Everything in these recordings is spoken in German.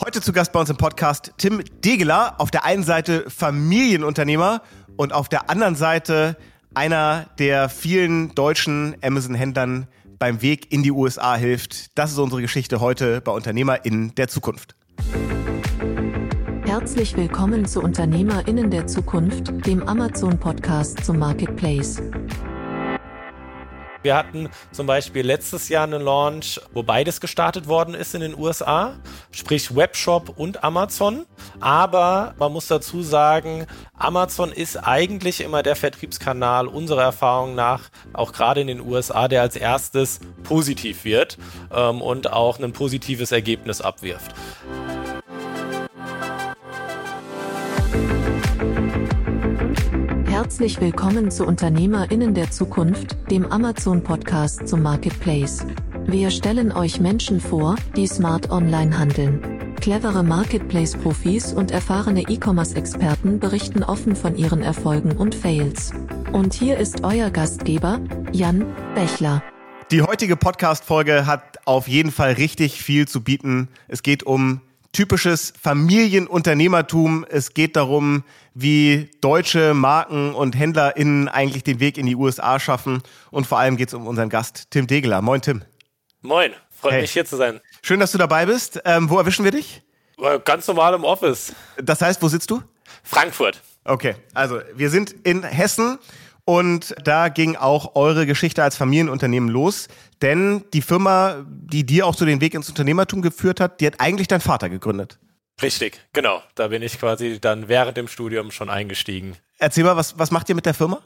Heute zu Gast bei uns im Podcast Tim Degeler, auf der einen Seite Familienunternehmer und auf der anderen Seite einer der vielen deutschen Amazon-Händlern beim Weg in die USA hilft. Das ist unsere Geschichte heute bei UnternehmerInnen der Zukunft. Herzlich willkommen zu UnternehmerInnen der Zukunft, dem Amazon-Podcast zum Marketplace. Wir hatten zum Beispiel letztes Jahr einen Launch, wo beides gestartet worden ist in den USA, sprich Webshop und Amazon. Aber man muss dazu sagen, Amazon ist eigentlich immer der Vertriebskanal unserer Erfahrung nach, auch gerade in den USA, der als erstes positiv wird ähm, und auch ein positives Ergebnis abwirft. Herzlich willkommen zu UnternehmerInnen der Zukunft, dem Amazon-Podcast zum Marketplace. Wir stellen euch Menschen vor, die smart online handeln. Clevere Marketplace-Profis und erfahrene E-Commerce-Experten berichten offen von ihren Erfolgen und Fails. Und hier ist euer Gastgeber, Jan Bechler. Die heutige Podcast-Folge hat auf jeden Fall richtig viel zu bieten. Es geht um typisches Familienunternehmertum. Es geht darum, wie deutsche Marken und HändlerInnen eigentlich den Weg in die USA schaffen. Und vor allem geht es um unseren Gast, Tim Degeler. Moin, Tim. Moin, freut hey. mich hier zu sein. Schön, dass du dabei bist. Ähm, wo erwischen wir dich? Äh, ganz normal im Office. Das heißt, wo sitzt du? Frankfurt. Okay, also wir sind in Hessen und da ging auch eure Geschichte als Familienunternehmen los. Denn die Firma, die dir auch so den Weg ins Unternehmertum geführt hat, die hat eigentlich dein Vater gegründet. Richtig, genau. Da bin ich quasi dann während dem Studium schon eingestiegen. Erzähl mal, was, was macht ihr mit der Firma?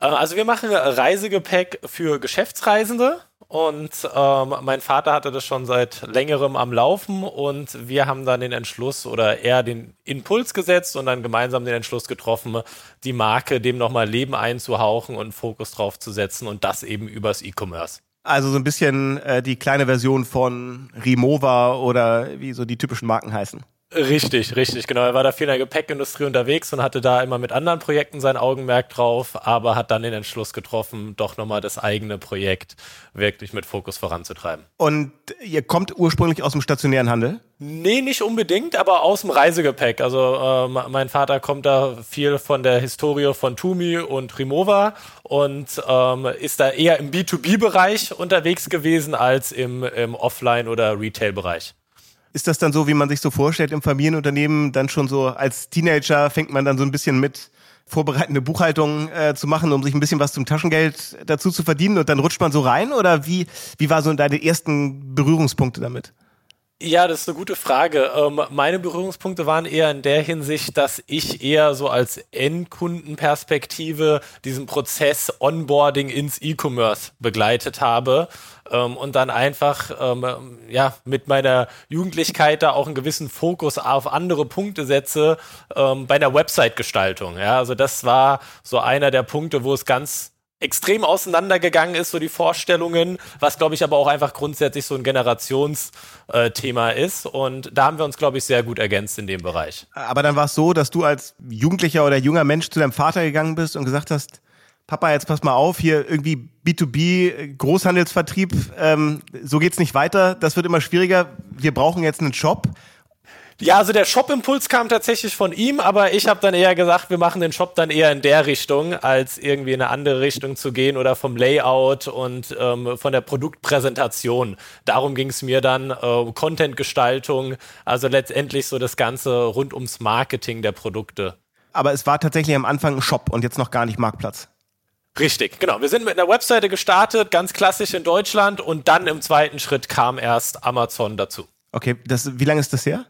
Äh, also wir machen Reisegepäck für Geschäftsreisende und ähm, mein Vater hatte das schon seit längerem am Laufen und wir haben dann den Entschluss oder eher den Impuls gesetzt und dann gemeinsam den Entschluss getroffen, die Marke dem nochmal Leben einzuhauchen und Fokus drauf zu setzen und das eben übers E-Commerce. Also so ein bisschen äh, die kleine Version von Rimowa oder wie so die typischen Marken heißen. Richtig, richtig, genau. Er war da viel in der Gepäckindustrie unterwegs und hatte da immer mit anderen Projekten sein Augenmerk drauf, aber hat dann den Entschluss getroffen, doch nochmal das eigene Projekt wirklich mit Fokus voranzutreiben. Und ihr kommt ursprünglich aus dem stationären Handel? Nee, nicht unbedingt, aber aus dem Reisegepäck. Also äh, mein Vater kommt da viel von der Historie von Tumi und Rimowa und ähm, ist da eher im B2B-Bereich unterwegs gewesen als im, im Offline- oder Retail-Bereich. Ist das dann so, wie man sich so vorstellt im Familienunternehmen? Dann schon so als Teenager fängt man dann so ein bisschen mit vorbereitende Buchhaltung äh, zu machen, um sich ein bisschen was zum Taschengeld dazu zu verdienen und dann rutscht man so rein? Oder wie, wie war so deine ersten Berührungspunkte damit? Ja, das ist eine gute Frage. Ähm, meine Berührungspunkte waren eher in der Hinsicht, dass ich eher so als Endkundenperspektive diesen Prozess Onboarding ins E-Commerce begleitet habe ähm, und dann einfach ähm, ja mit meiner Jugendlichkeit da auch einen gewissen Fokus auf andere Punkte setze ähm, bei der Website-Gestaltung. Ja, also das war so einer der Punkte, wo es ganz extrem auseinandergegangen ist, so die Vorstellungen, was glaube ich aber auch einfach grundsätzlich so ein Generationsthema äh, ist. Und da haben wir uns, glaube ich, sehr gut ergänzt in dem Bereich. Aber dann war es so, dass du als Jugendlicher oder junger Mensch zu deinem Vater gegangen bist und gesagt hast, Papa, jetzt pass mal auf, hier irgendwie B2B, Großhandelsvertrieb, ähm, so geht's nicht weiter, das wird immer schwieriger, wir brauchen jetzt einen Shop. Ja, also der Shop-Impuls kam tatsächlich von ihm, aber ich habe dann eher gesagt, wir machen den Shop dann eher in der Richtung, als irgendwie in eine andere Richtung zu gehen oder vom Layout und ähm, von der Produktpräsentation. Darum ging es mir dann, äh, Content-Gestaltung, also letztendlich so das Ganze rund ums Marketing der Produkte. Aber es war tatsächlich am Anfang ein Shop und jetzt noch gar nicht Marktplatz. Richtig, genau. Wir sind mit einer Webseite gestartet, ganz klassisch in Deutschland und dann im zweiten Schritt kam erst Amazon dazu. Okay, das, wie lange ist das her?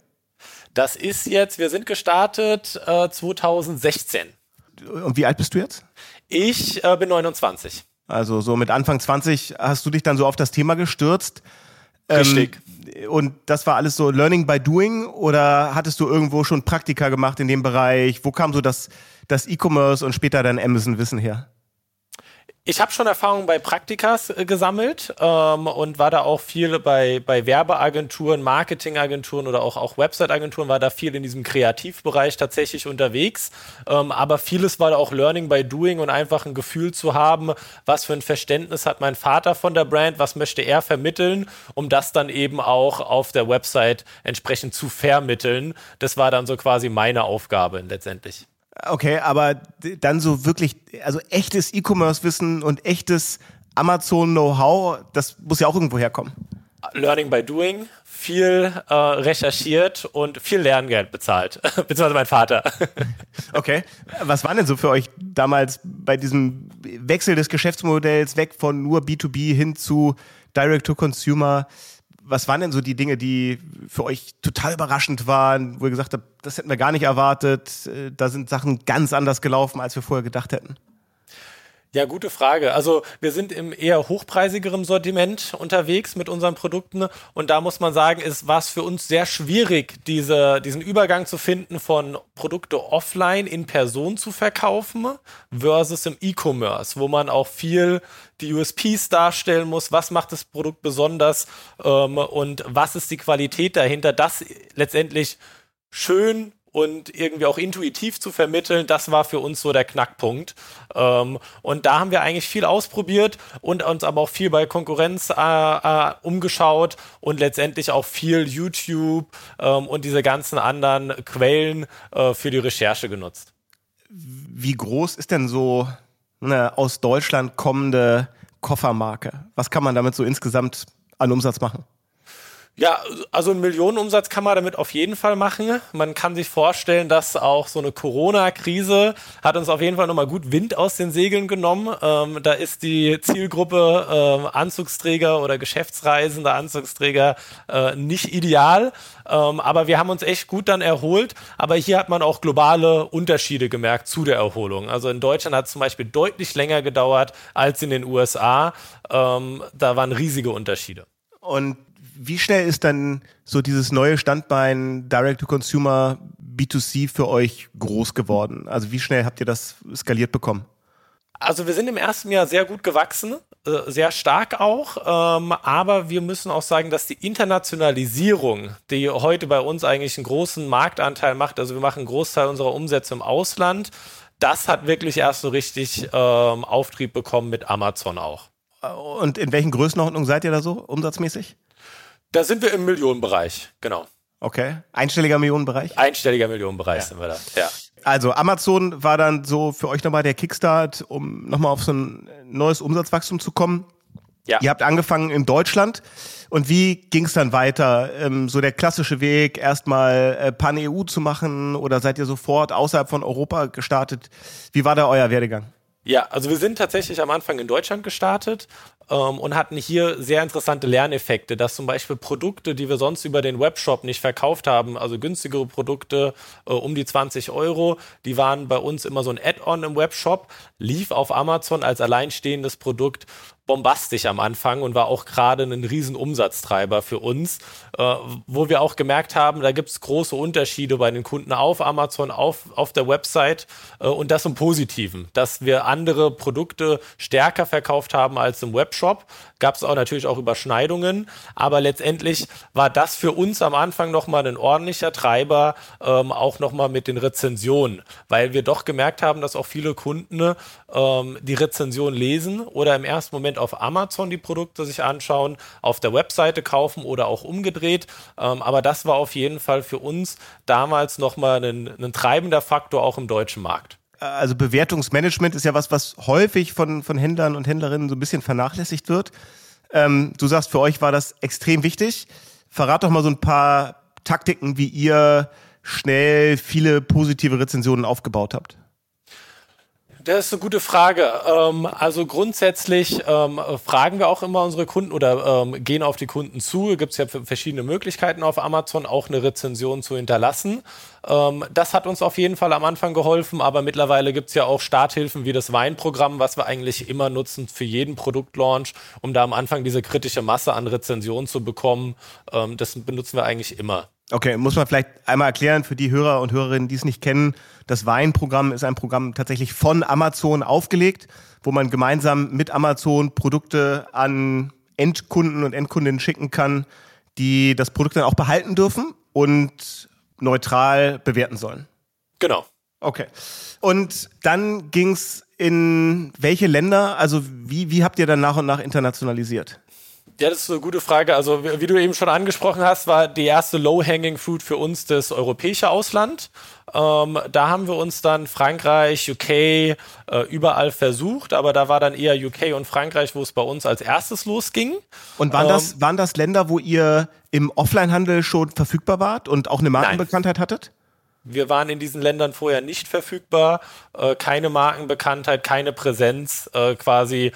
Das ist jetzt, wir sind gestartet äh, 2016. Und wie alt bist du jetzt? Ich äh, bin 29. Also so mit Anfang 20 hast du dich dann so auf das Thema gestürzt. Ähm, Richtig. Und das war alles so Learning by Doing oder hattest du irgendwo schon Praktika gemacht in dem Bereich? Wo kam so das, das E-Commerce und später dein Amazon-Wissen her? Ich habe schon Erfahrungen bei Praktikas äh, gesammelt ähm, und war da auch viel bei, bei Werbeagenturen, Marketingagenturen oder auch, auch Website-Agenturen, war da viel in diesem Kreativbereich tatsächlich unterwegs. Ähm, aber vieles war da auch Learning by Doing und einfach ein Gefühl zu haben, was für ein Verständnis hat mein Vater von der Brand, was möchte er vermitteln, um das dann eben auch auf der Website entsprechend zu vermitteln. Das war dann so quasi meine Aufgabe letztendlich. Okay, aber dann so wirklich, also echtes E-Commerce-Wissen und echtes Amazon-Know-how, das muss ja auch irgendwo herkommen. Learning by Doing, viel äh, recherchiert und viel Lerngeld bezahlt, beziehungsweise mein Vater. okay, was war denn so für euch damals bei diesem Wechsel des Geschäftsmodells weg von nur B2B hin zu Direct-to-Consumer? Was waren denn so die Dinge, die für euch total überraschend waren, wo ihr gesagt habt, das hätten wir gar nicht erwartet, äh, da sind Sachen ganz anders gelaufen, als wir vorher gedacht hätten? Ja, gute Frage. Also wir sind im eher hochpreisigeren Sortiment unterwegs mit unseren Produkten. Und da muss man sagen, ist war es für uns sehr schwierig, diese, diesen Übergang zu finden von Produkte offline in Person zu verkaufen versus im E-Commerce, wo man auch viel die USPs darstellen muss, was macht das Produkt besonders? Ähm, und was ist die Qualität dahinter, das letztendlich schön und irgendwie auch intuitiv zu vermitteln, das war für uns so der Knackpunkt. Ähm, und da haben wir eigentlich viel ausprobiert und uns aber auch viel bei Konkurrenz äh, äh, umgeschaut und letztendlich auch viel YouTube ähm, und diese ganzen anderen Quellen äh, für die Recherche genutzt. Wie groß ist denn so eine aus Deutschland kommende Koffermarke? Was kann man damit so insgesamt an Umsatz machen? Ja, also einen Millionenumsatz kann man damit auf jeden Fall machen. Man kann sich vorstellen, dass auch so eine Corona-Krise hat uns auf jeden Fall nochmal gut Wind aus den Segeln genommen. Ähm, da ist die Zielgruppe ähm, Anzugsträger oder geschäftsreisende Anzugsträger äh, nicht ideal. Ähm, aber wir haben uns echt gut dann erholt. Aber hier hat man auch globale Unterschiede gemerkt zu der Erholung. Also in Deutschland hat es zum Beispiel deutlich länger gedauert als in den USA. Ähm, da waren riesige Unterschiede. Und wie schnell ist dann so dieses neue Standbein Direct-to-Consumer B2C für euch groß geworden? Also wie schnell habt ihr das skaliert bekommen? Also wir sind im ersten Jahr sehr gut gewachsen, äh, sehr stark auch, ähm, aber wir müssen auch sagen, dass die Internationalisierung, die heute bei uns eigentlich einen großen Marktanteil macht, also wir machen einen Großteil unserer Umsätze im Ausland, das hat wirklich erst so richtig ähm, Auftrieb bekommen mit Amazon auch. Und in welchen Größenordnungen seid ihr da so umsatzmäßig? Da sind wir im Millionenbereich, genau. Okay. Einstelliger Millionenbereich? Einstelliger Millionenbereich ja. sind wir da, ja. Also Amazon war dann so für euch nochmal der Kickstart, um nochmal auf so ein neues Umsatzwachstum zu kommen. Ja. Ihr habt angefangen in Deutschland. Und wie ging es dann weiter? Ähm, so der klassische Weg, erstmal äh, Pan-EU zu machen oder seid ihr sofort außerhalb von Europa gestartet? Wie war da euer Werdegang? Ja, also wir sind tatsächlich am Anfang in Deutschland gestartet ähm, und hatten hier sehr interessante Lerneffekte, dass zum Beispiel Produkte, die wir sonst über den Webshop nicht verkauft haben, also günstigere Produkte äh, um die 20 Euro, die waren bei uns immer so ein Add-on im Webshop, lief auf Amazon als alleinstehendes Produkt bombastisch am Anfang und war auch gerade ein riesen Umsatztreiber für uns, äh, wo wir auch gemerkt haben, da gibt es große Unterschiede bei den Kunden auf Amazon, auf, auf der Website äh, und das im Positiven, dass wir andere Produkte stärker verkauft haben als im Webshop. Gab es auch natürlich auch Überschneidungen, aber letztendlich war das für uns am Anfang nochmal ein ordentlicher Treiber, ähm, auch nochmal mit den Rezensionen, weil wir doch gemerkt haben, dass auch viele Kunden ähm, die Rezension lesen oder im ersten Moment auf Amazon die Produkte sich anschauen, auf der Webseite kaufen oder auch umgedreht. Ähm, aber das war auf jeden Fall für uns damals nochmal ein, ein treibender Faktor auch im deutschen Markt also Bewertungsmanagement ist ja was, was häufig von, von Händlern und Händlerinnen so ein bisschen vernachlässigt wird. Ähm, du sagst, für euch war das extrem wichtig. Verrat doch mal so ein paar Taktiken, wie ihr schnell viele positive Rezensionen aufgebaut habt. Das ist eine gute Frage. Ähm, also grundsätzlich ähm, fragen wir auch immer unsere Kunden oder ähm, gehen auf die Kunden zu. Gibt es ja verschiedene Möglichkeiten auf Amazon auch eine Rezension zu hinterlassen. Das hat uns auf jeden Fall am Anfang geholfen, aber mittlerweile gibt es ja auch Starthilfen wie das Weinprogramm, was wir eigentlich immer nutzen für jeden Produktlaunch, um da am Anfang diese kritische Masse an Rezensionen zu bekommen. Das benutzen wir eigentlich immer. Okay, muss man vielleicht einmal erklären für die Hörer und Hörerinnen, die es nicht kennen. Das Weinprogramm ist ein Programm tatsächlich von Amazon aufgelegt, wo man gemeinsam mit Amazon Produkte an Endkunden und Endkundinnen schicken kann, die das Produkt dann auch behalten dürfen und neutral bewerten sollen. Genau. Okay. Und dann ging's in welche Länder? Also wie, wie habt ihr dann nach und nach internationalisiert? Ja, das ist eine gute Frage. Also, wie du eben schon angesprochen hast, war die erste Low-Hanging Fruit für uns das europäische Ausland. Ähm, da haben wir uns dann Frankreich, UK, äh, überall versucht, aber da war dann eher UK und Frankreich, wo es bei uns als erstes losging. Und waren, ähm, das, waren das Länder, wo ihr im Offline-Handel schon verfügbar wart und auch eine Markenbekanntheit nein. hattet? Wir waren in diesen Ländern vorher nicht verfügbar, äh, keine Markenbekanntheit, keine Präsenz, äh, quasi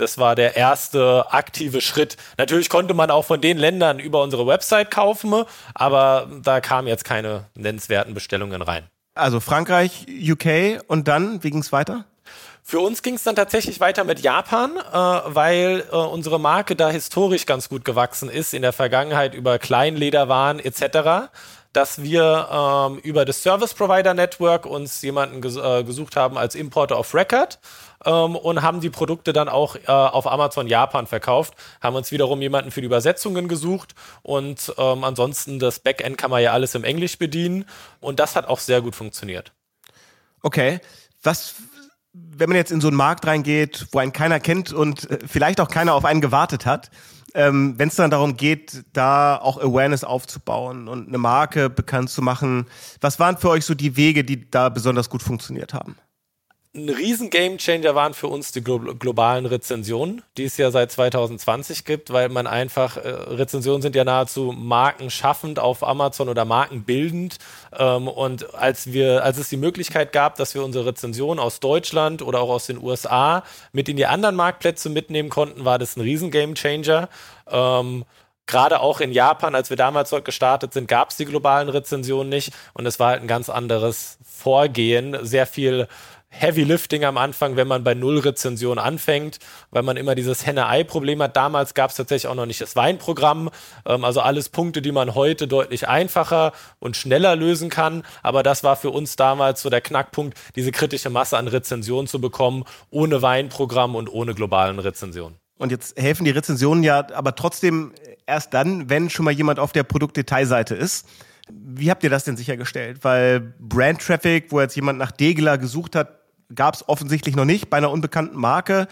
das war der erste aktive Schritt. Natürlich konnte man auch von den Ländern über unsere Website kaufen, aber da kamen jetzt keine nennenswerten Bestellungen rein. Also Frankreich, UK und dann, wie ging es weiter? Für uns ging es dann tatsächlich weiter mit Japan, äh, weil äh, unsere Marke da historisch ganz gut gewachsen ist in der Vergangenheit über Kleinlederwaren etc dass wir ähm, über das Service Provider Network uns jemanden ges äh, gesucht haben als Importer of Record ähm, und haben die Produkte dann auch äh, auf Amazon Japan verkauft, haben uns wiederum jemanden für die Übersetzungen gesucht und ähm, ansonsten das Backend kann man ja alles im Englisch bedienen und das hat auch sehr gut funktioniert. Okay, was wenn man jetzt in so einen Markt reingeht, wo einen keiner kennt und äh, vielleicht auch keiner auf einen gewartet hat, ähm, wenn es dann darum geht, da auch Awareness aufzubauen und eine Marke bekannt zu machen, was waren für euch so die Wege, die da besonders gut funktioniert haben? Ein riesen Gamechanger waren für uns die glo globalen Rezensionen, die es ja seit 2020 gibt, weil man einfach, äh, Rezensionen sind ja nahezu markenschaffend auf Amazon oder markenbildend. Ähm, und als wir, als es die Möglichkeit gab, dass wir unsere Rezensionen aus Deutschland oder auch aus den USA mit in die anderen Marktplätze mitnehmen konnten, war das ein riesen Gamechanger. Ähm, Gerade auch in Japan, als wir damals dort gestartet sind, gab es die globalen Rezensionen nicht und es war halt ein ganz anderes Vorgehen, sehr viel Heavy Lifting am Anfang, wenn man bei Null Rezension anfängt, weil man immer dieses Henne-Ei-Problem hat. Damals gab es tatsächlich auch noch nicht das Weinprogramm, ähm, also alles Punkte, die man heute deutlich einfacher und schneller lösen kann. Aber das war für uns damals so der Knackpunkt, diese kritische Masse an Rezensionen zu bekommen, ohne Weinprogramm und ohne globalen Rezensionen. Und jetzt helfen die Rezensionen ja aber trotzdem erst dann, wenn schon mal jemand auf der Produktdetailseite ist. Wie habt ihr das denn sichergestellt? Weil Brand Traffic, wo jetzt jemand nach Degler gesucht hat, gab es offensichtlich noch nicht bei einer unbekannten Marke.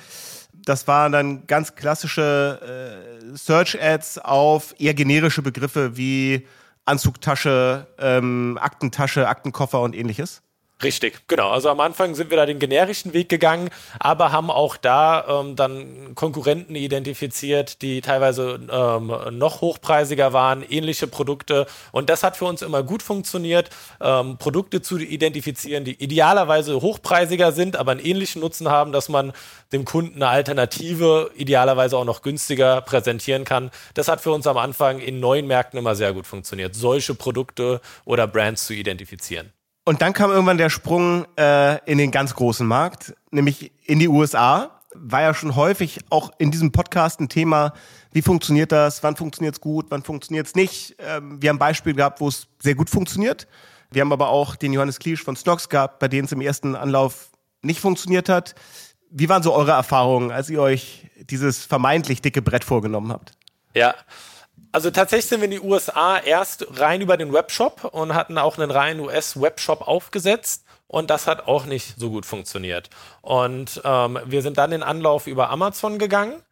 Das waren dann ganz klassische äh, Search-Ads auf eher generische Begriffe wie Anzugtasche, ähm, Aktentasche, Aktenkoffer und ähnliches. Richtig, genau. Also am Anfang sind wir da den generischen Weg gegangen, aber haben auch da ähm, dann Konkurrenten identifiziert, die teilweise ähm, noch hochpreisiger waren, ähnliche Produkte. Und das hat für uns immer gut funktioniert, ähm, Produkte zu identifizieren, die idealerweise hochpreisiger sind, aber einen ähnlichen Nutzen haben, dass man dem Kunden eine Alternative idealerweise auch noch günstiger präsentieren kann. Das hat für uns am Anfang in neuen Märkten immer sehr gut funktioniert, solche Produkte oder Brands zu identifizieren. Und dann kam irgendwann der Sprung äh, in den ganz großen Markt, nämlich in die USA. War ja schon häufig auch in diesem Podcast ein Thema, wie funktioniert das, wann funktioniert es gut, wann funktioniert es nicht. Ähm, wir haben Beispiele gehabt, wo es sehr gut funktioniert. Wir haben aber auch den Johannes Kliesch von Snox gehabt, bei denen es im ersten Anlauf nicht funktioniert hat. Wie waren so eure Erfahrungen, als ihr euch dieses vermeintlich dicke Brett vorgenommen habt? Ja, also tatsächlich sind wir in die USA erst rein über den Webshop und hatten auch einen reinen US-Webshop aufgesetzt. Und das hat auch nicht so gut funktioniert. Und ähm, wir sind dann in Anlauf über Amazon gegangen.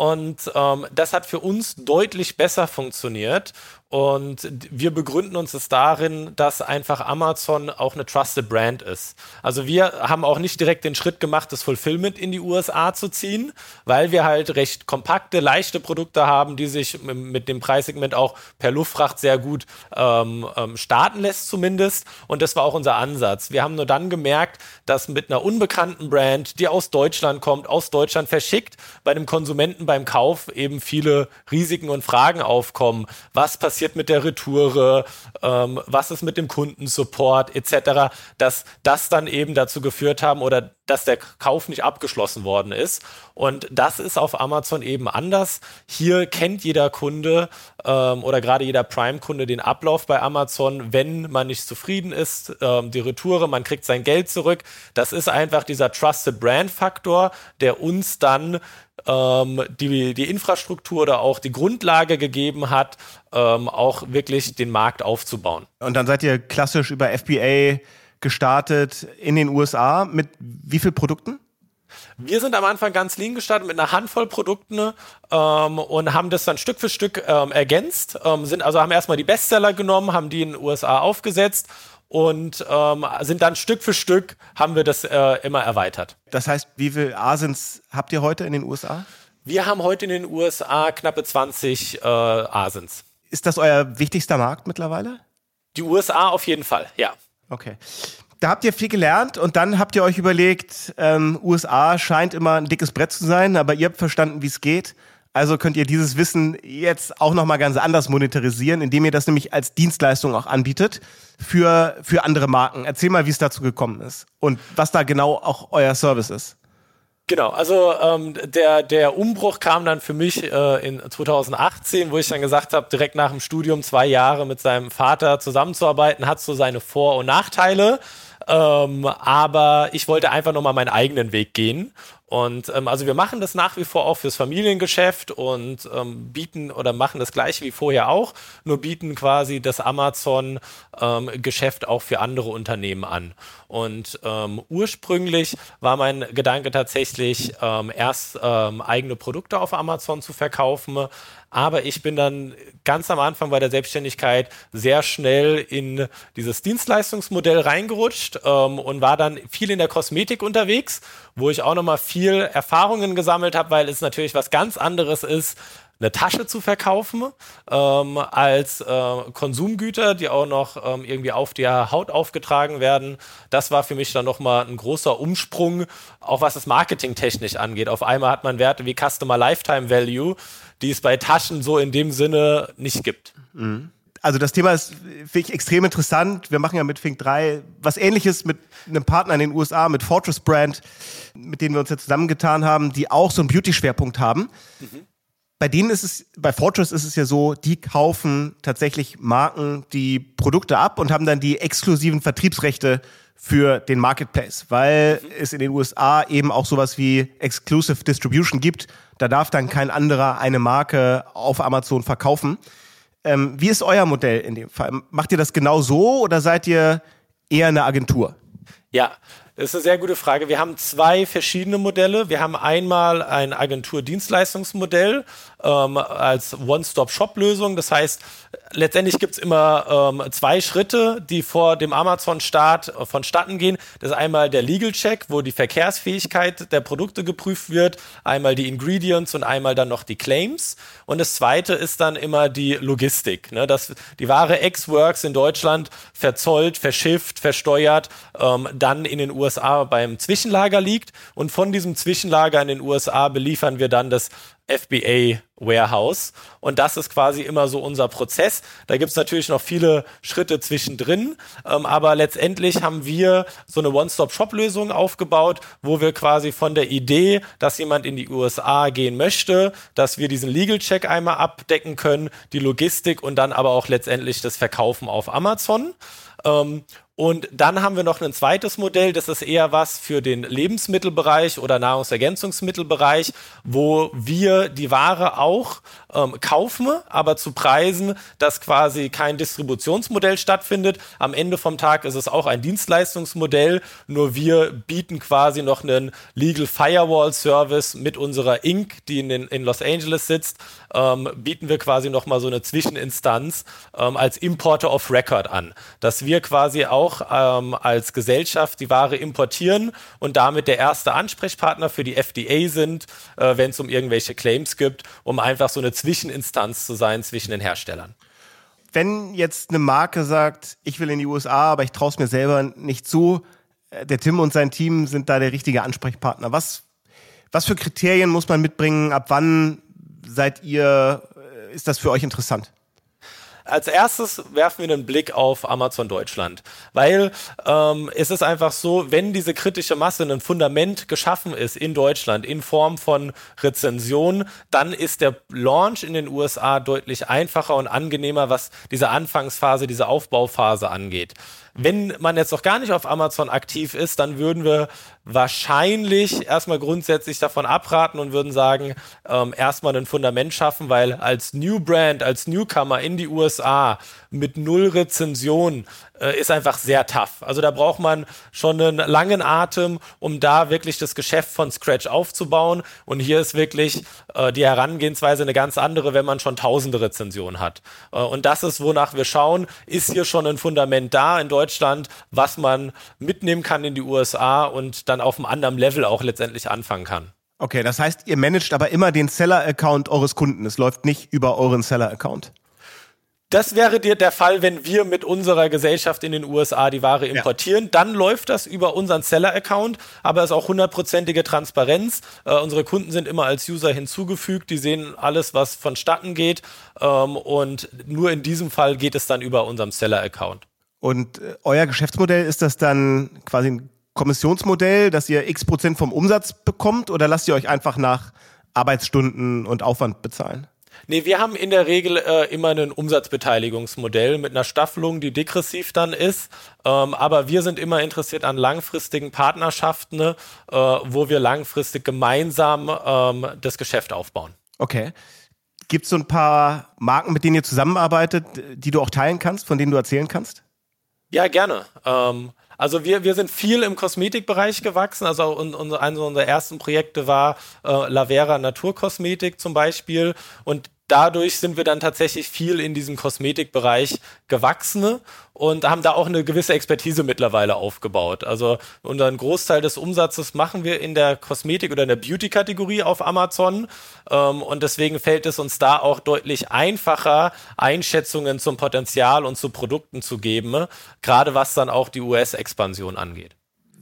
Und ähm, das hat für uns deutlich besser funktioniert. Und wir begründen uns es darin, dass einfach Amazon auch eine Trusted Brand ist. Also wir haben auch nicht direkt den Schritt gemacht, das Fulfillment in die USA zu ziehen, weil wir halt recht kompakte, leichte Produkte haben, die sich mit dem Preissegment auch per Luftfracht sehr gut ähm, ähm, starten lässt zumindest. Und das war auch unser Ansatz. Wir haben nur dann gemerkt, dass mit einer unbekannten Brand, die aus Deutschland kommt, aus Deutschland verschickt, bei dem Konsumenten beim Kauf eben viele Risiken und Fragen aufkommen. Was passiert mit der Retoure, ähm, was ist mit dem Kundensupport etc., dass das dann eben dazu geführt haben oder dass der Kauf nicht abgeschlossen worden ist. Und das ist auf Amazon eben anders. Hier kennt jeder Kunde ähm, oder gerade jeder Prime-Kunde den Ablauf bei Amazon, wenn man nicht zufrieden ist, ähm, die Retoure, man kriegt sein Geld zurück. Das ist einfach dieser Trusted Brand-Faktor, der uns dann ähm, die, die Infrastruktur oder auch die Grundlage gegeben hat, ähm, auch wirklich den Markt aufzubauen. Und dann seid ihr klassisch über FBA gestartet in den USA mit wie vielen Produkten? Wir sind am Anfang ganz lean gestartet mit einer Handvoll Produkten ähm, und haben das dann Stück für Stück ähm, ergänzt. Ähm, sind also haben erstmal die Bestseller genommen, haben die in den USA aufgesetzt und ähm, sind dann Stück für Stück haben wir das äh, immer erweitert. Das heißt, wie viele Asins habt ihr heute in den USA? Wir haben heute in den USA knappe 20 äh, Asins. Ist das euer wichtigster Markt mittlerweile? Die USA auf jeden Fall, ja. Okay. Da habt ihr viel gelernt und dann habt ihr euch überlegt, ähm, USA scheint immer ein dickes Brett zu sein, aber ihr habt verstanden, wie es geht. Also könnt ihr dieses Wissen jetzt auch nochmal ganz anders monetarisieren, indem ihr das nämlich als Dienstleistung auch anbietet für, für andere Marken. Erzähl mal, wie es dazu gekommen ist und was da genau auch euer Service ist. Genau, also ähm, der, der Umbruch kam dann für mich äh, in 2018, wo ich dann gesagt habe, direkt nach dem Studium zwei Jahre mit seinem Vater zusammenzuarbeiten, hat so seine Vor- und Nachteile. Ähm, aber ich wollte einfach nochmal meinen eigenen Weg gehen und ähm, also wir machen das nach wie vor auch fürs Familiengeschäft und ähm, bieten oder machen das gleiche wie vorher auch, nur bieten quasi das Amazon-Geschäft ähm, auch für andere Unternehmen an. Und ähm, ursprünglich war mein Gedanke tatsächlich, ähm, erst ähm, eigene Produkte auf Amazon zu verkaufen, aber ich bin dann ganz am Anfang bei der Selbstständigkeit sehr schnell in dieses Dienstleistungsmodell reingerutscht ähm, und war dann viel in der Kosmetik unterwegs, wo ich auch nochmal viel Erfahrungen gesammelt habe, weil es natürlich was ganz anderes ist, eine Tasche zu verkaufen ähm, als äh, Konsumgüter, die auch noch ähm, irgendwie auf der Haut aufgetragen werden. Das war für mich dann nochmal ein großer Umsprung, auch was das Marketing technisch angeht. Auf einmal hat man Werte wie Customer Lifetime Value, die es bei Taschen so in dem Sinne nicht gibt. Mhm. Also das Thema ist, finde ich, extrem interessant. Wir machen ja mit Fink 3 was ähnliches mit einem Partner in den USA, mit Fortress Brand, mit denen wir uns ja zusammengetan haben, die auch so einen Beauty-Schwerpunkt haben. Mhm. Bei denen ist es, bei Fortress ist es ja so, die kaufen tatsächlich Marken die Produkte ab und haben dann die exklusiven Vertriebsrechte für den Marketplace, weil mhm. es in den USA eben auch sowas wie Exclusive Distribution gibt. Da darf dann kein anderer eine Marke auf Amazon verkaufen. Ähm, wie ist euer Modell in dem Fall? Macht ihr das genau so oder seid ihr eher eine Agentur? Ja, das ist eine sehr gute Frage. Wir haben zwei verschiedene Modelle. Wir haben einmal ein Agentur-Dienstleistungsmodell ähm, als One-Stop-Shop-Lösung. Das heißt, letztendlich gibt es immer ähm, zwei Schritte, die vor dem Amazon-Start äh, vonstatten gehen. Das ist einmal der Legal-Check, wo die Verkehrsfähigkeit der Produkte geprüft wird, einmal die Ingredients und einmal dann noch die Claims. Und das zweite ist dann immer die Logistik. Ne? Dass die Ware Ex-Works in Deutschland verzollt, verschifft, versteuert, ähm, dann in den USA beim Zwischenlager liegt. Und von diesem Zwischenlager in den USA beliefern wir dann das FBA Warehouse. Und das ist quasi immer so unser Prozess. Da gibt es natürlich noch viele Schritte zwischendrin, ähm, aber letztendlich haben wir so eine One-Stop-Shop-Lösung aufgebaut, wo wir quasi von der Idee, dass jemand in die USA gehen möchte, dass wir diesen Legal-Check einmal abdecken können, die Logistik und dann aber auch letztendlich das Verkaufen auf Amazon. Ähm, und dann haben wir noch ein zweites Modell, das ist eher was für den Lebensmittelbereich oder Nahrungsergänzungsmittelbereich, wo wir die Ware auch ähm, kaufen, aber zu Preisen, dass quasi kein Distributionsmodell stattfindet. Am Ende vom Tag ist es auch ein Dienstleistungsmodell, nur wir bieten quasi noch einen Legal Firewall Service mit unserer Inc., die in, in Los Angeles sitzt, ähm, bieten wir quasi nochmal so eine Zwischeninstanz ähm, als Importer of Record an, dass wir quasi auch auch ähm, als Gesellschaft die Ware importieren und damit der erste Ansprechpartner für die FDA sind, äh, wenn es um irgendwelche Claims gibt, um einfach so eine Zwischeninstanz zu sein zwischen den Herstellern. Wenn jetzt eine Marke sagt, ich will in die USA, aber ich traue es mir selber nicht zu, äh, der Tim und sein Team sind da der richtige Ansprechpartner. Was, was für Kriterien muss man mitbringen? Ab wann seid ihr, äh, ist das für euch interessant? Als erstes werfen wir einen Blick auf Amazon Deutschland, weil ähm, es ist einfach so, wenn diese kritische Masse ein Fundament geschaffen ist in Deutschland in Form von Rezensionen, dann ist der Launch in den USA deutlich einfacher und angenehmer, was diese Anfangsphase, diese Aufbauphase angeht. Wenn man jetzt noch gar nicht auf Amazon aktiv ist, dann würden wir wahrscheinlich erstmal grundsätzlich davon abraten und würden sagen, ähm, erstmal ein Fundament schaffen, weil als New Brand, als Newcomer in die USA mit null Rezension äh, ist einfach sehr tough. Also da braucht man schon einen langen Atem, um da wirklich das Geschäft von Scratch aufzubauen. Und hier ist wirklich äh, die Herangehensweise eine ganz andere, wenn man schon tausende Rezensionen hat. Äh, und das ist, wonach wir schauen, ist hier schon ein Fundament da in Deutschland, was man mitnehmen kann in die USA und dann auf einem anderen Level auch letztendlich anfangen kann. Okay, das heißt, ihr managt aber immer den Seller-Account eures Kunden. Es läuft nicht über euren Seller-Account. Das wäre dir der Fall, wenn wir mit unserer Gesellschaft in den USA die Ware importieren. Ja. Dann läuft das über unseren Seller-Account, aber es ist auch hundertprozentige Transparenz. Äh, unsere Kunden sind immer als User hinzugefügt, die sehen alles, was vonstatten geht. Ähm, und nur in diesem Fall geht es dann über unserem Seller-Account. Und äh, euer Geschäftsmodell ist das dann quasi ein Kommissionsmodell, dass ihr x Prozent vom Umsatz bekommt oder lasst ihr euch einfach nach Arbeitsstunden und Aufwand bezahlen? Nee, wir haben in der Regel äh, immer ein Umsatzbeteiligungsmodell mit einer Staffelung, die degressiv dann ist. Ähm, aber wir sind immer interessiert an langfristigen Partnerschaften, ne, äh, wo wir langfristig gemeinsam ähm, das Geschäft aufbauen. Okay. Gibt es so ein paar Marken, mit denen ihr zusammenarbeitet, die du auch teilen kannst, von denen du erzählen kannst? Ja, gerne. Ähm, also wir, wir sind viel im Kosmetikbereich gewachsen. Also un, un, eines unserer ersten Projekte war äh, Lavera Naturkosmetik zum Beispiel. Und dadurch sind wir dann tatsächlich viel in diesem Kosmetikbereich gewachsen und haben da auch eine gewisse Expertise mittlerweile aufgebaut. Also unseren Großteil des Umsatzes machen wir in der Kosmetik oder in der Beauty-Kategorie auf Amazon ähm, und deswegen fällt es uns da auch deutlich einfacher, Einschätzungen zum Potenzial und zu Produkten zu geben, gerade was dann auch die US-Expansion angeht.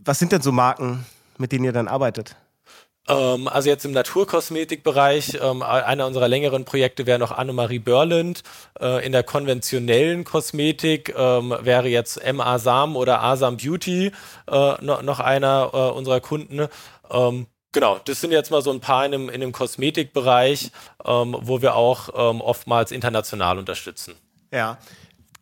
Was sind denn so Marken, mit denen ihr dann arbeitet? Ähm, also jetzt im Naturkosmetikbereich, ähm, einer unserer längeren Projekte wäre noch Annemarie Börland. Äh, in der konventionellen Kosmetik ähm, wäre jetzt M. Asam oder Asam Beauty äh, noch, noch, einer äh, unserer Kunden. Ähm, genau, das sind jetzt mal so ein paar in dem, in dem Kosmetikbereich, ähm, wo wir auch ähm, oftmals international unterstützen. Ja,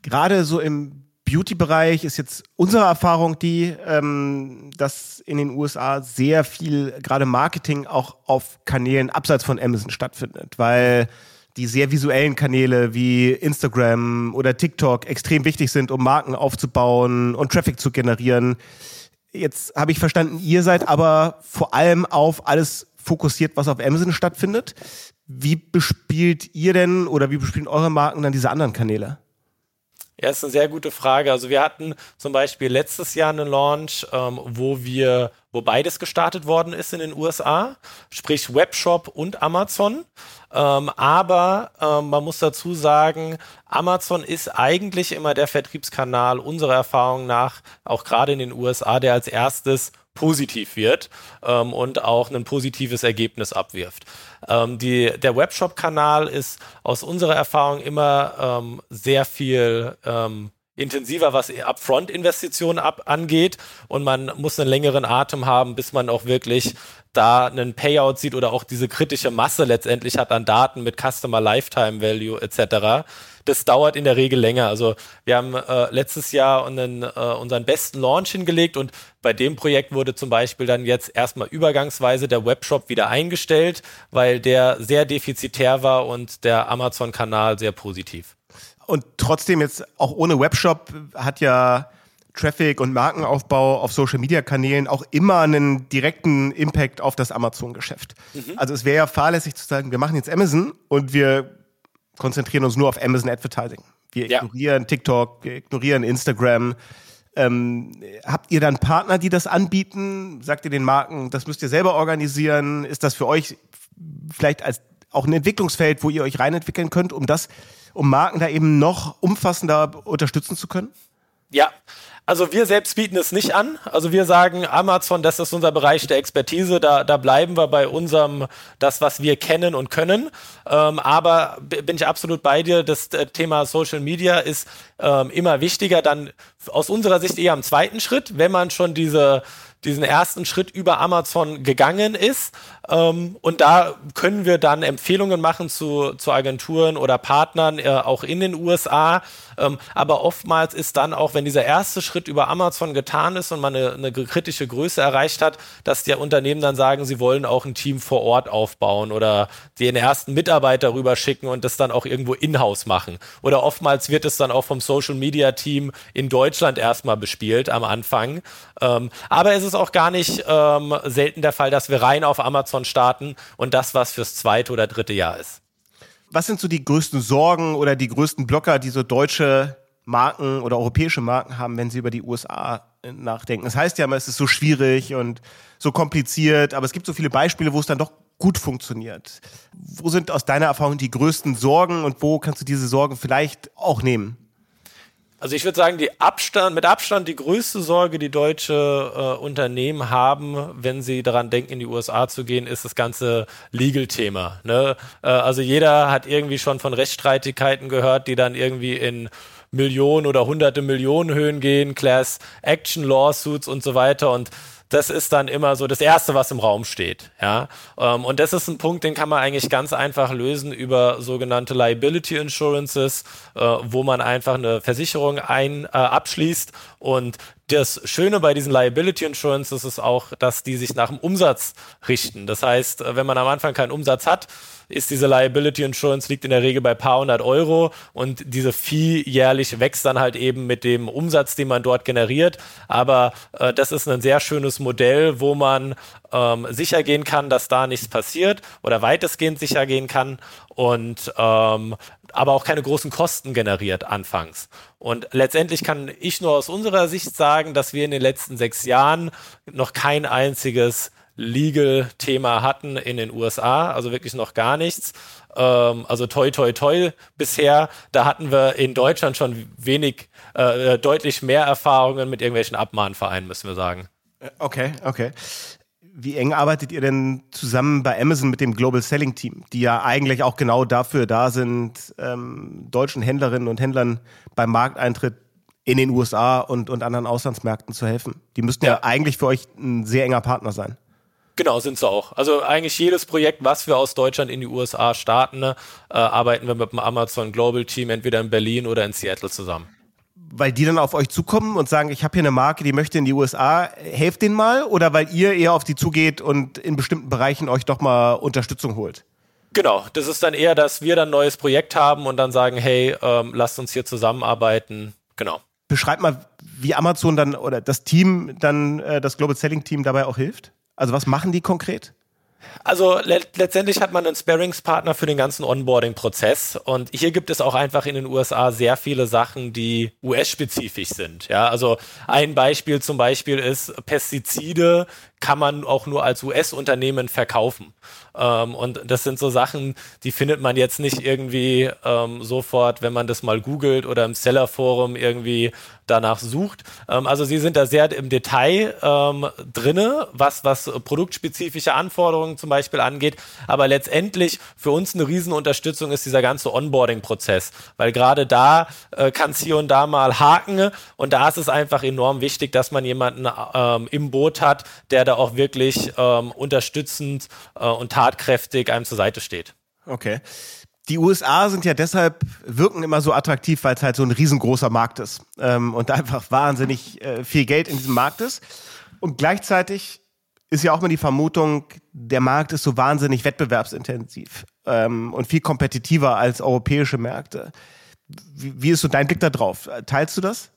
gerade so im Beauty-Bereich ist jetzt unsere Erfahrung die, ähm, dass in den USA sehr viel gerade Marketing auch auf Kanälen abseits von Amazon stattfindet, weil die sehr visuellen Kanäle wie Instagram oder TikTok extrem wichtig sind, um Marken aufzubauen und Traffic zu generieren. Jetzt habe ich verstanden, ihr seid aber vor allem auf alles fokussiert, was auf Amazon stattfindet. Wie bespielt ihr denn oder wie bespielen eure Marken dann diese anderen Kanäle? Ja, ist eine sehr gute Frage. Also wir hatten zum Beispiel letztes Jahr einen Launch, ähm, wo wir, wo beides gestartet worden ist in den USA, sprich Webshop und Amazon. Ähm, aber ähm, man muss dazu sagen, Amazon ist eigentlich immer der Vertriebskanal unserer Erfahrung nach, auch gerade in den USA, der als erstes positiv wird ähm, und auch ein positives Ergebnis abwirft. Ähm, die, der Webshop-Kanal ist aus unserer Erfahrung immer ähm, sehr viel ähm, intensiver, was Upfront-Investitionen ab angeht und man muss einen längeren Atem haben, bis man auch wirklich da einen Payout sieht oder auch diese kritische Masse letztendlich hat an Daten mit Customer Lifetime Value etc. Das dauert in der Regel länger. Also wir haben äh, letztes Jahr einen, äh, unseren besten Launch hingelegt und bei dem Projekt wurde zum Beispiel dann jetzt erstmal übergangsweise der Webshop wieder eingestellt, weil der sehr defizitär war und der Amazon-Kanal sehr positiv. Und trotzdem jetzt auch ohne Webshop hat ja Traffic und Markenaufbau auf Social Media Kanälen auch immer einen direkten Impact auf das Amazon-Geschäft. Mhm. Also es wäre ja fahrlässig zu sagen, wir machen jetzt Amazon und wir konzentrieren uns nur auf Amazon Advertising. Wir ja. ignorieren TikTok, wir ignorieren Instagram. Ähm, habt ihr dann Partner, die das anbieten? Sagt ihr den Marken, das müsst ihr selber organisieren? Ist das für euch vielleicht als auch ein Entwicklungsfeld, wo ihr euch reinentwickeln könnt, um das um Marken da eben noch umfassender unterstützen zu können? Ja, also wir selbst bieten es nicht an. Also wir sagen, Amazon, das ist unser Bereich der Expertise, da, da bleiben wir bei unserem, das, was wir kennen und können. Ähm, aber bin ich absolut bei dir, das äh, Thema Social Media ist ähm, immer wichtiger, dann aus unserer Sicht eher am zweiten Schritt, wenn man schon diese diesen ersten Schritt über Amazon gegangen ist. Ähm, und da können wir dann Empfehlungen machen zu, zu Agenturen oder Partnern, äh, auch in den USA. Ähm, aber oftmals ist dann auch, wenn dieser erste Schritt über Amazon getan ist und man eine, eine kritische Größe erreicht hat, dass die Unternehmen dann sagen, sie wollen auch ein Team vor Ort aufbauen oder den ersten Mitarbeiter rüberschicken und das dann auch irgendwo in-house machen. Oder oftmals wird es dann auch vom Social Media Team in Deutschland erstmal bespielt am Anfang. Ähm, aber es ist auch gar nicht ähm, selten der Fall, dass wir rein auf Amazon starten und das, was fürs zweite oder dritte Jahr ist. Was sind so die größten Sorgen oder die größten Blocker, die so deutsche Marken oder europäische Marken haben, wenn sie über die USA nachdenken? Das heißt ja immer, es ist so schwierig und so kompliziert, aber es gibt so viele Beispiele, wo es dann doch gut funktioniert. Wo sind aus deiner Erfahrung die größten Sorgen und wo kannst du diese Sorgen vielleicht auch nehmen? Also ich würde sagen, die Abstand, mit Abstand die größte Sorge, die deutsche äh, Unternehmen haben, wenn sie daran denken, in die USA zu gehen, ist das ganze Legal-Thema. Ne? Äh, also jeder hat irgendwie schon von Rechtsstreitigkeiten gehört, die dann irgendwie in Millionen oder hunderte Millionen Höhen gehen, Class Action Lawsuits und so weiter und das ist dann immer so das Erste, was im Raum steht. Ja? Ähm, und das ist ein Punkt, den kann man eigentlich ganz einfach lösen über sogenannte Liability Insurances, äh, wo man einfach eine Versicherung ein, äh, abschließt und das Schöne bei diesen Liability Insurances ist auch, dass die sich nach dem Umsatz richten. Das heißt, wenn man am Anfang keinen Umsatz hat, ist diese Liability Insurance liegt in der Regel bei paar hundert Euro und diese Fee jährlich wächst dann halt eben mit dem Umsatz, den man dort generiert. Aber äh, das ist ein sehr schönes Modell, wo man ähm, sicher gehen kann, dass da nichts passiert oder weitestgehend sicher gehen kann und ähm, aber auch keine großen Kosten generiert anfangs. Und letztendlich kann ich nur aus unserer Sicht sagen, dass wir in den letzten sechs Jahren noch kein einziges Legal-Thema hatten in den USA, also wirklich noch gar nichts. Ähm, also toi toi toi bisher. Da hatten wir in Deutschland schon wenig, äh, deutlich mehr Erfahrungen mit irgendwelchen Abmahnvereinen, müssen wir sagen. Äh, okay, okay. Wie eng arbeitet ihr denn zusammen bei Amazon mit dem Global Selling Team, die ja eigentlich auch genau dafür da sind, ähm, deutschen Händlerinnen und Händlern beim Markteintritt in den USA und, und anderen Auslandsmärkten zu helfen? Die müssten ja. ja eigentlich für euch ein sehr enger Partner sein. Genau, sind sie auch. Also eigentlich jedes Projekt, was wir aus Deutschland in die USA starten, ne, äh, arbeiten wir mit dem Amazon Global Team entweder in Berlin oder in Seattle zusammen. Weil die dann auf euch zukommen und sagen, ich habe hier eine Marke, die möchte in die USA, helft denen mal? Oder weil ihr eher auf die zugeht und in bestimmten Bereichen euch doch mal Unterstützung holt? Genau, das ist dann eher, dass wir dann ein neues Projekt haben und dann sagen, hey, ähm, lasst uns hier zusammenarbeiten. Genau. Beschreibt mal, wie Amazon dann oder das Team dann, äh, das Global Selling Team dabei auch hilft. Also was machen die konkret? Also le letztendlich hat man einen Sparringspartner für den ganzen Onboarding-Prozess und hier gibt es auch einfach in den USA sehr viele Sachen, die US-spezifisch sind. Ja, also ein Beispiel zum Beispiel ist Pestizide kann man auch nur als US-Unternehmen verkaufen. Ähm, und das sind so Sachen, die findet man jetzt nicht irgendwie ähm, sofort, wenn man das mal googelt oder im Seller-Forum irgendwie danach sucht. Ähm, also sie sind da sehr im Detail ähm, drinne, was, was produktspezifische Anforderungen zum Beispiel angeht. Aber letztendlich für uns eine Riesenunterstützung ist dieser ganze Onboarding-Prozess, weil gerade da äh, kann es hier und da mal haken und da ist es einfach enorm wichtig, dass man jemanden ähm, im Boot hat, der da auch wirklich ähm, unterstützend äh, und tatkräftig einem zur Seite steht. Okay. Die USA sind ja deshalb, wirken immer so attraktiv, weil es halt so ein riesengroßer Markt ist ähm, und einfach wahnsinnig äh, viel Geld in diesem Markt ist. Und gleichzeitig ist ja auch mal die Vermutung, der Markt ist so wahnsinnig wettbewerbsintensiv ähm, und viel kompetitiver als europäische Märkte. Wie, wie ist so dein Blick da drauf? Teilst du das?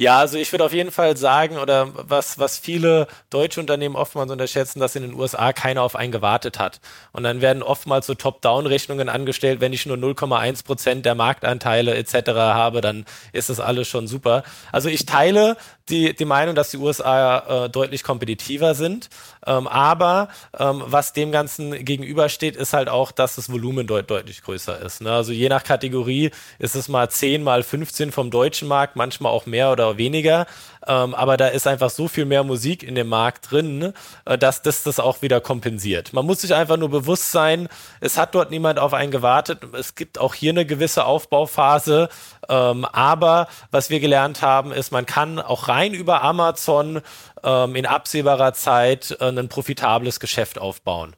Ja, also ich würde auf jeden Fall sagen, oder was, was viele deutsche Unternehmen oftmals unterschätzen, dass in den USA keiner auf einen gewartet hat. Und dann werden oftmals so Top-Down-Rechnungen angestellt, wenn ich nur 0,1 Prozent der Marktanteile etc. habe, dann ist das alles schon super. Also ich teile die, die Meinung, dass die USA äh, deutlich kompetitiver sind. Ähm, aber ähm, was dem Ganzen gegenübersteht, ist halt auch, dass das Volumen deut deutlich größer ist. Ne? Also je nach Kategorie ist es mal 10 mal 15 vom deutschen Markt, manchmal auch mehr oder weniger. Ähm, aber da ist einfach so viel mehr Musik in dem Markt drin, äh, dass das das auch wieder kompensiert. Man muss sich einfach nur bewusst sein, es hat dort niemand auf einen gewartet. Es gibt auch hier eine gewisse Aufbauphase. Ähm, aber was wir gelernt haben, ist, man kann auch rein über Amazon ähm, in absehbarer Zeit äh, ein profitables Geschäft aufbauen.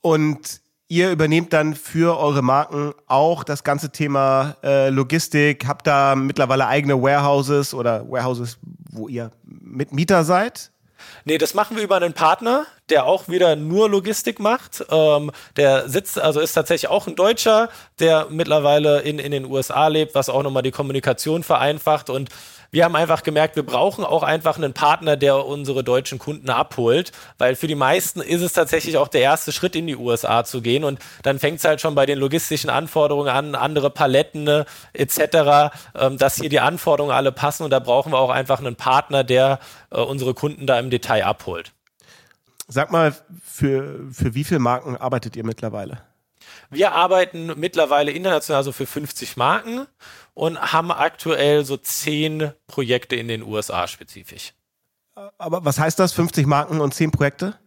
Und ihr übernehmt dann für eure Marken auch das ganze Thema äh, Logistik, habt da mittlerweile eigene Warehouses oder Warehouses, wo ihr Mitmieter seid? Nee, das machen wir über einen Partner, der auch wieder nur Logistik macht. Ähm, der sitzt, also ist tatsächlich auch ein Deutscher, der mittlerweile in, in den USA lebt, was auch nochmal die Kommunikation vereinfacht und wir haben einfach gemerkt, wir brauchen auch einfach einen Partner, der unsere deutschen Kunden abholt, weil für die meisten ist es tatsächlich auch der erste Schritt in die USA zu gehen und dann fängt es halt schon bei den logistischen Anforderungen an, andere Paletten ne, etc., ähm, dass hier die Anforderungen alle passen und da brauchen wir auch einfach einen Partner, der äh, unsere Kunden da im Detail abholt. Sag mal, für, für wie viele Marken arbeitet ihr mittlerweile? Wir arbeiten mittlerweile international so für 50 Marken und haben aktuell so 10 Projekte in den USA spezifisch. Aber was heißt das? 50 Marken und 10 Projekte?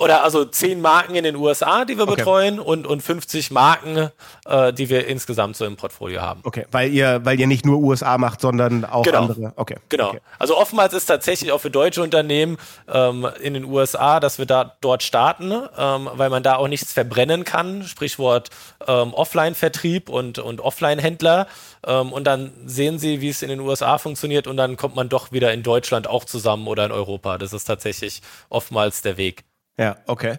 Oder also zehn Marken in den USA, die wir okay. betreuen und, und 50 Marken, äh, die wir insgesamt so im Portfolio haben. Okay, weil ihr, weil ihr nicht nur USA macht, sondern auch genau. andere. Okay. Genau. Okay. Also oftmals ist tatsächlich auch für deutsche Unternehmen ähm, in den USA, dass wir da dort starten, ähm, weil man da auch nichts verbrennen kann. Sprichwort ähm, Offline-Vertrieb und, und Offline-Händler. Ähm, und dann sehen sie, wie es in den USA funktioniert und dann kommt man doch wieder in Deutschland auch zusammen oder in Europa. Das ist tatsächlich oftmals der Weg. Ja, okay.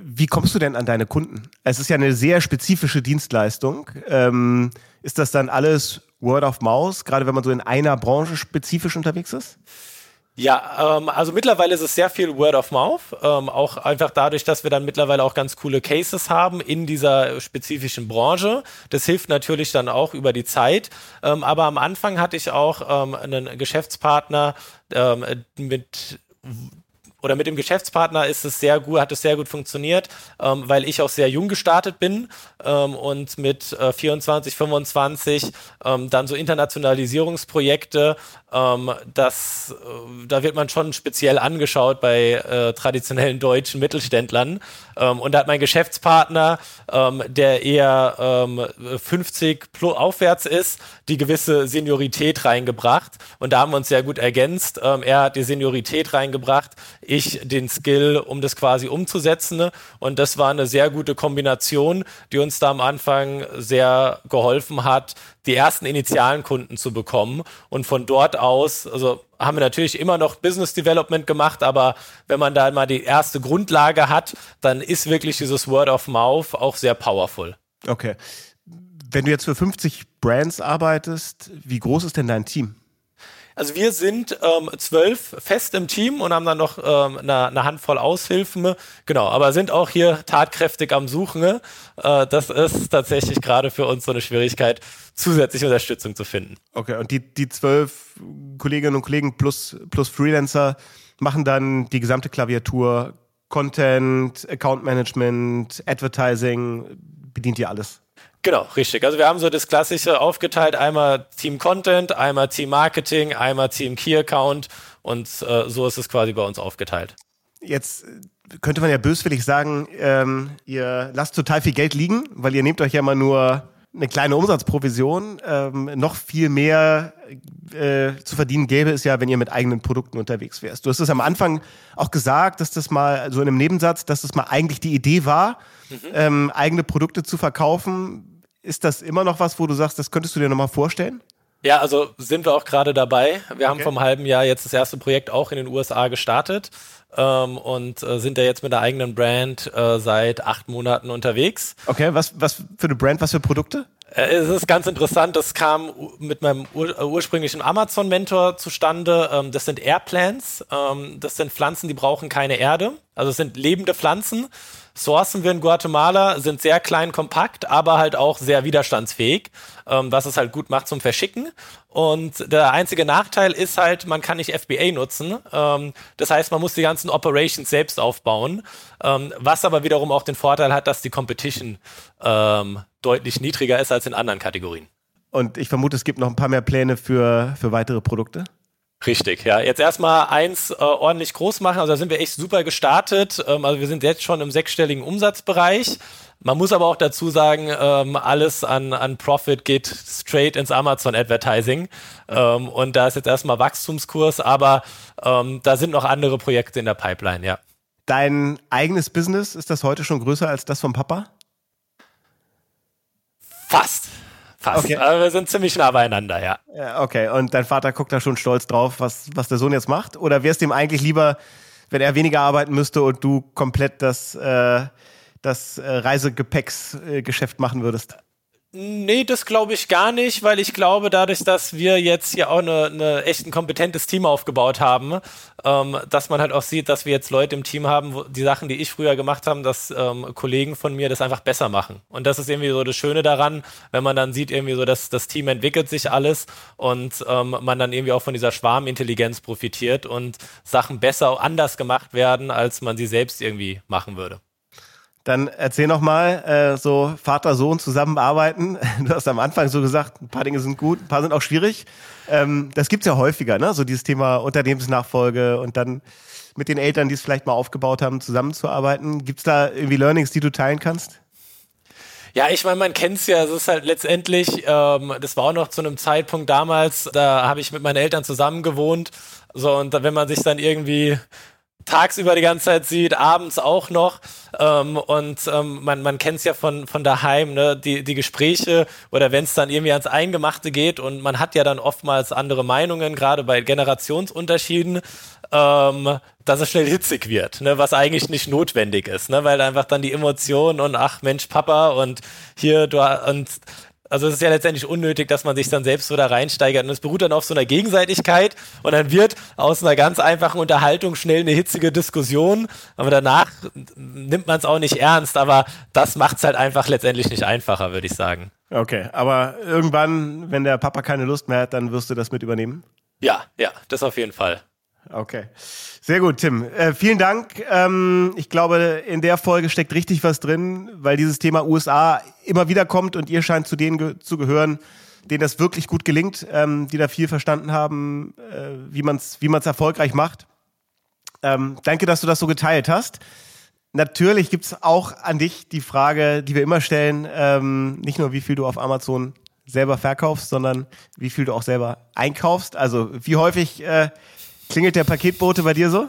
Wie kommst du denn an deine Kunden? Es ist ja eine sehr spezifische Dienstleistung. Ähm, ist das dann alles Word of Mouse, gerade wenn man so in einer Branche spezifisch unterwegs ist? Ja, ähm, also mittlerweile ist es sehr viel Word of Mouth, ähm, auch einfach dadurch, dass wir dann mittlerweile auch ganz coole Cases haben in dieser spezifischen Branche. Das hilft natürlich dann auch über die Zeit. Ähm, aber am Anfang hatte ich auch ähm, einen Geschäftspartner ähm, mit oder mit dem Geschäftspartner ist es sehr gut, hat es sehr gut funktioniert, ähm, weil ich auch sehr jung gestartet bin ähm, und mit äh, 24, 25 ähm, dann so Internationalisierungsprojekte, ähm, das, äh, da wird man schon speziell angeschaut bei äh, traditionellen deutschen Mittelständlern. Ähm, und da hat mein Geschäftspartner, ähm, der eher 50 plus aufwärts ist, die gewisse Seniorität reingebracht. Und da haben wir uns sehr gut ergänzt. er hat die Seniorität reingebracht ich den Skill, um das quasi umzusetzen. Und das war eine sehr gute Kombination, die uns da am Anfang sehr geholfen hat, die ersten initialen Kunden zu bekommen. Und von dort aus, also haben wir natürlich immer noch Business Development gemacht, aber wenn man da mal die erste Grundlage hat, dann ist wirklich dieses Word of Mouth auch sehr powerful. Okay. Wenn du jetzt für 50 Brands arbeitest, wie groß ist denn dein Team? Also wir sind ähm, zwölf fest im Team und haben dann noch ähm, eine, eine Handvoll Aushilfen. Genau, aber sind auch hier tatkräftig am Suchen. Äh, das ist tatsächlich gerade für uns so eine Schwierigkeit, zusätzliche Unterstützung zu finden. Okay, und die, die zwölf Kolleginnen und Kollegen plus, plus Freelancer machen dann die gesamte Klaviatur, Content, Account Management, Advertising, bedient ihr alles? Genau, richtig. Also wir haben so das Klassische aufgeteilt, einmal Team Content, einmal Team Marketing, einmal Team Key Account und äh, so ist es quasi bei uns aufgeteilt. Jetzt äh, könnte man ja böswillig sagen, ähm, ihr lasst total viel Geld liegen, weil ihr nehmt euch ja immer nur eine kleine Umsatzprovision. Ähm, noch viel mehr äh, zu verdienen gäbe es ja, wenn ihr mit eigenen Produkten unterwegs wärst. Du hast es am Anfang auch gesagt, dass das mal so in einem Nebensatz, dass das mal eigentlich die Idee war, mhm. ähm, eigene Produkte zu verkaufen. Ist das immer noch was, wo du sagst, das könntest du dir nochmal vorstellen? Ja, also sind wir auch gerade dabei. Wir okay. haben vom halben Jahr jetzt das erste Projekt auch in den USA gestartet ähm, und äh, sind da jetzt mit der eigenen Brand äh, seit acht Monaten unterwegs. Okay, was, was für eine Brand, was für Produkte? Äh, es ist ganz interessant, das kam mit meinem ur ursprünglichen Amazon-Mentor zustande. Ähm, das sind Airplants. Ähm, das sind Pflanzen, die brauchen keine Erde. Also es sind lebende Pflanzen. Sourcen wir in Guatemala, sind sehr klein, kompakt, aber halt auch sehr widerstandsfähig, ähm, was es halt gut macht zum Verschicken. Und der einzige Nachteil ist halt, man kann nicht FBA nutzen. Ähm, das heißt, man muss die ganzen Operations selbst aufbauen, ähm, was aber wiederum auch den Vorteil hat, dass die Competition ähm, deutlich niedriger ist als in anderen Kategorien. Und ich vermute, es gibt noch ein paar mehr Pläne für, für weitere Produkte. Richtig, ja. Jetzt erstmal eins äh, ordentlich groß machen. Also da sind wir echt super gestartet. Ähm, also wir sind jetzt schon im sechsstelligen Umsatzbereich. Man muss aber auch dazu sagen, ähm, alles an, an Profit geht straight ins Amazon Advertising. Ähm, und da ist jetzt erstmal Wachstumskurs, aber ähm, da sind noch andere Projekte in der Pipeline, ja. Dein eigenes Business, ist das heute schon größer als das vom Papa? Fast. Fast. Okay. Aber wir sind ziemlich nah beieinander, ja. ja. Okay, und dein Vater guckt da schon stolz drauf, was, was der Sohn jetzt macht? Oder es dem eigentlich lieber, wenn er weniger arbeiten müsste und du komplett das, äh, das äh, Reisegepäcksgeschäft machen würdest? Nee, das glaube ich gar nicht, weil ich glaube, dadurch, dass wir jetzt hier auch eine, eine echt ein kompetentes Team aufgebaut haben, ähm, dass man halt auch sieht, dass wir jetzt Leute im Team haben, wo die Sachen, die ich früher gemacht habe, dass ähm, Kollegen von mir das einfach besser machen. Und das ist irgendwie so das Schöne daran, wenn man dann sieht, irgendwie so, dass das Team entwickelt sich alles und ähm, man dann irgendwie auch von dieser Schwarmintelligenz profitiert und Sachen besser, anders gemacht werden, als man sie selbst irgendwie machen würde. Dann erzähl noch mal, äh, so Vater, Sohn zusammenarbeiten. Du hast am Anfang so gesagt, ein paar Dinge sind gut, ein paar sind auch schwierig. Ähm, das gibt's ja häufiger, ne? So dieses Thema Unternehmensnachfolge und dann mit den Eltern, die es vielleicht mal aufgebaut haben, zusammenzuarbeiten. Gibt's da irgendwie Learnings, die du teilen kannst? Ja, ich meine, man kennt's ja, es ist halt letztendlich, ähm, das war auch noch zu einem Zeitpunkt damals, da habe ich mit meinen Eltern zusammen gewohnt. So, und wenn man sich dann irgendwie tagsüber die ganze Zeit sieht, abends auch noch. Ähm, und ähm, man, man kennt es ja von, von daheim, ne? die, die Gespräche oder wenn es dann irgendwie ans Eingemachte geht und man hat ja dann oftmals andere Meinungen, gerade bei Generationsunterschieden, ähm, dass es schnell hitzig wird, ne? was eigentlich nicht notwendig ist, ne? weil einfach dann die Emotionen und ach Mensch, Papa und hier, du und also es ist ja letztendlich unnötig, dass man sich dann selbst so da reinsteigert. Und es beruht dann auf so einer Gegenseitigkeit und dann wird aus einer ganz einfachen Unterhaltung schnell eine hitzige Diskussion. Aber danach nimmt man es auch nicht ernst. Aber das macht es halt einfach letztendlich nicht einfacher, würde ich sagen. Okay, aber irgendwann, wenn der Papa keine Lust mehr hat, dann wirst du das mit übernehmen? Ja, ja, das auf jeden Fall. Okay. Sehr gut, Tim. Äh, vielen Dank. Ähm, ich glaube, in der Folge steckt richtig was drin, weil dieses Thema USA immer wieder kommt und ihr scheint zu denen ge zu gehören, denen das wirklich gut gelingt, ähm, die da viel verstanden haben, äh, wie man es wie man's erfolgreich macht. Ähm, danke, dass du das so geteilt hast. Natürlich gibt's auch an dich die Frage, die wir immer stellen, ähm, nicht nur wie viel du auf Amazon selber verkaufst, sondern wie viel du auch selber einkaufst. Also wie häufig äh, Klingelt der Paketbote bei dir so?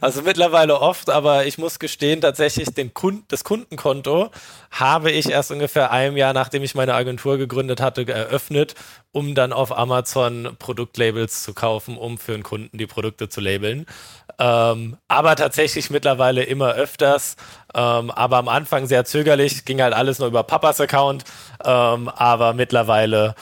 Also mittlerweile oft, aber ich muss gestehen, tatsächlich den Kund das Kundenkonto habe ich erst ungefähr einem Jahr, nachdem ich meine Agentur gegründet hatte, eröffnet, um dann auf Amazon Produktlabels zu kaufen, um für einen Kunden die Produkte zu labeln. Ähm, aber tatsächlich mittlerweile immer öfters. Ähm, aber am Anfang sehr zögerlich, ging halt alles nur über Papas Account. Ähm, aber mittlerweile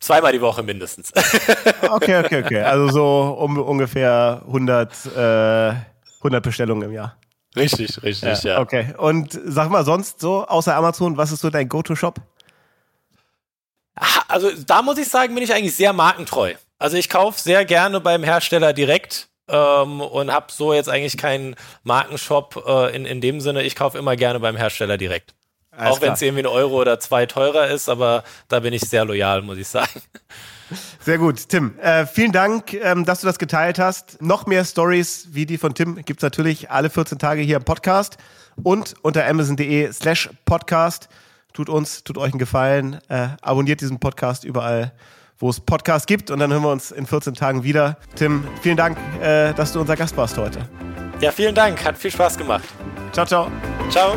Zweimal die Woche mindestens. okay, okay, okay. Also so um ungefähr 100, äh, 100 Bestellungen im Jahr. Richtig, richtig, ja, ja. Okay. Und sag mal sonst so, außer Amazon, was ist so dein Go-To-Shop? Also da muss ich sagen, bin ich eigentlich sehr markentreu. Also ich kaufe sehr gerne beim Hersteller direkt ähm, und habe so jetzt eigentlich keinen Markenshop äh, in, in dem Sinne. Ich kaufe immer gerne beim Hersteller direkt. Alles auch wenn es irgendwie ein Euro oder zwei teurer ist, aber da bin ich sehr loyal, muss ich sagen. Sehr gut, Tim. Äh, vielen Dank, ähm, dass du das geteilt hast. Noch mehr Stories wie die von Tim gibt es natürlich alle 14 Tage hier im Podcast und unter amazon.de slash podcast. Tut uns, tut euch einen Gefallen. Äh, abonniert diesen Podcast überall, wo es Podcasts gibt und dann hören wir uns in 14 Tagen wieder. Tim, vielen Dank, äh, dass du unser Gast warst heute. Ja, vielen Dank. Hat viel Spaß gemacht. Ciao, ciao. Ciao.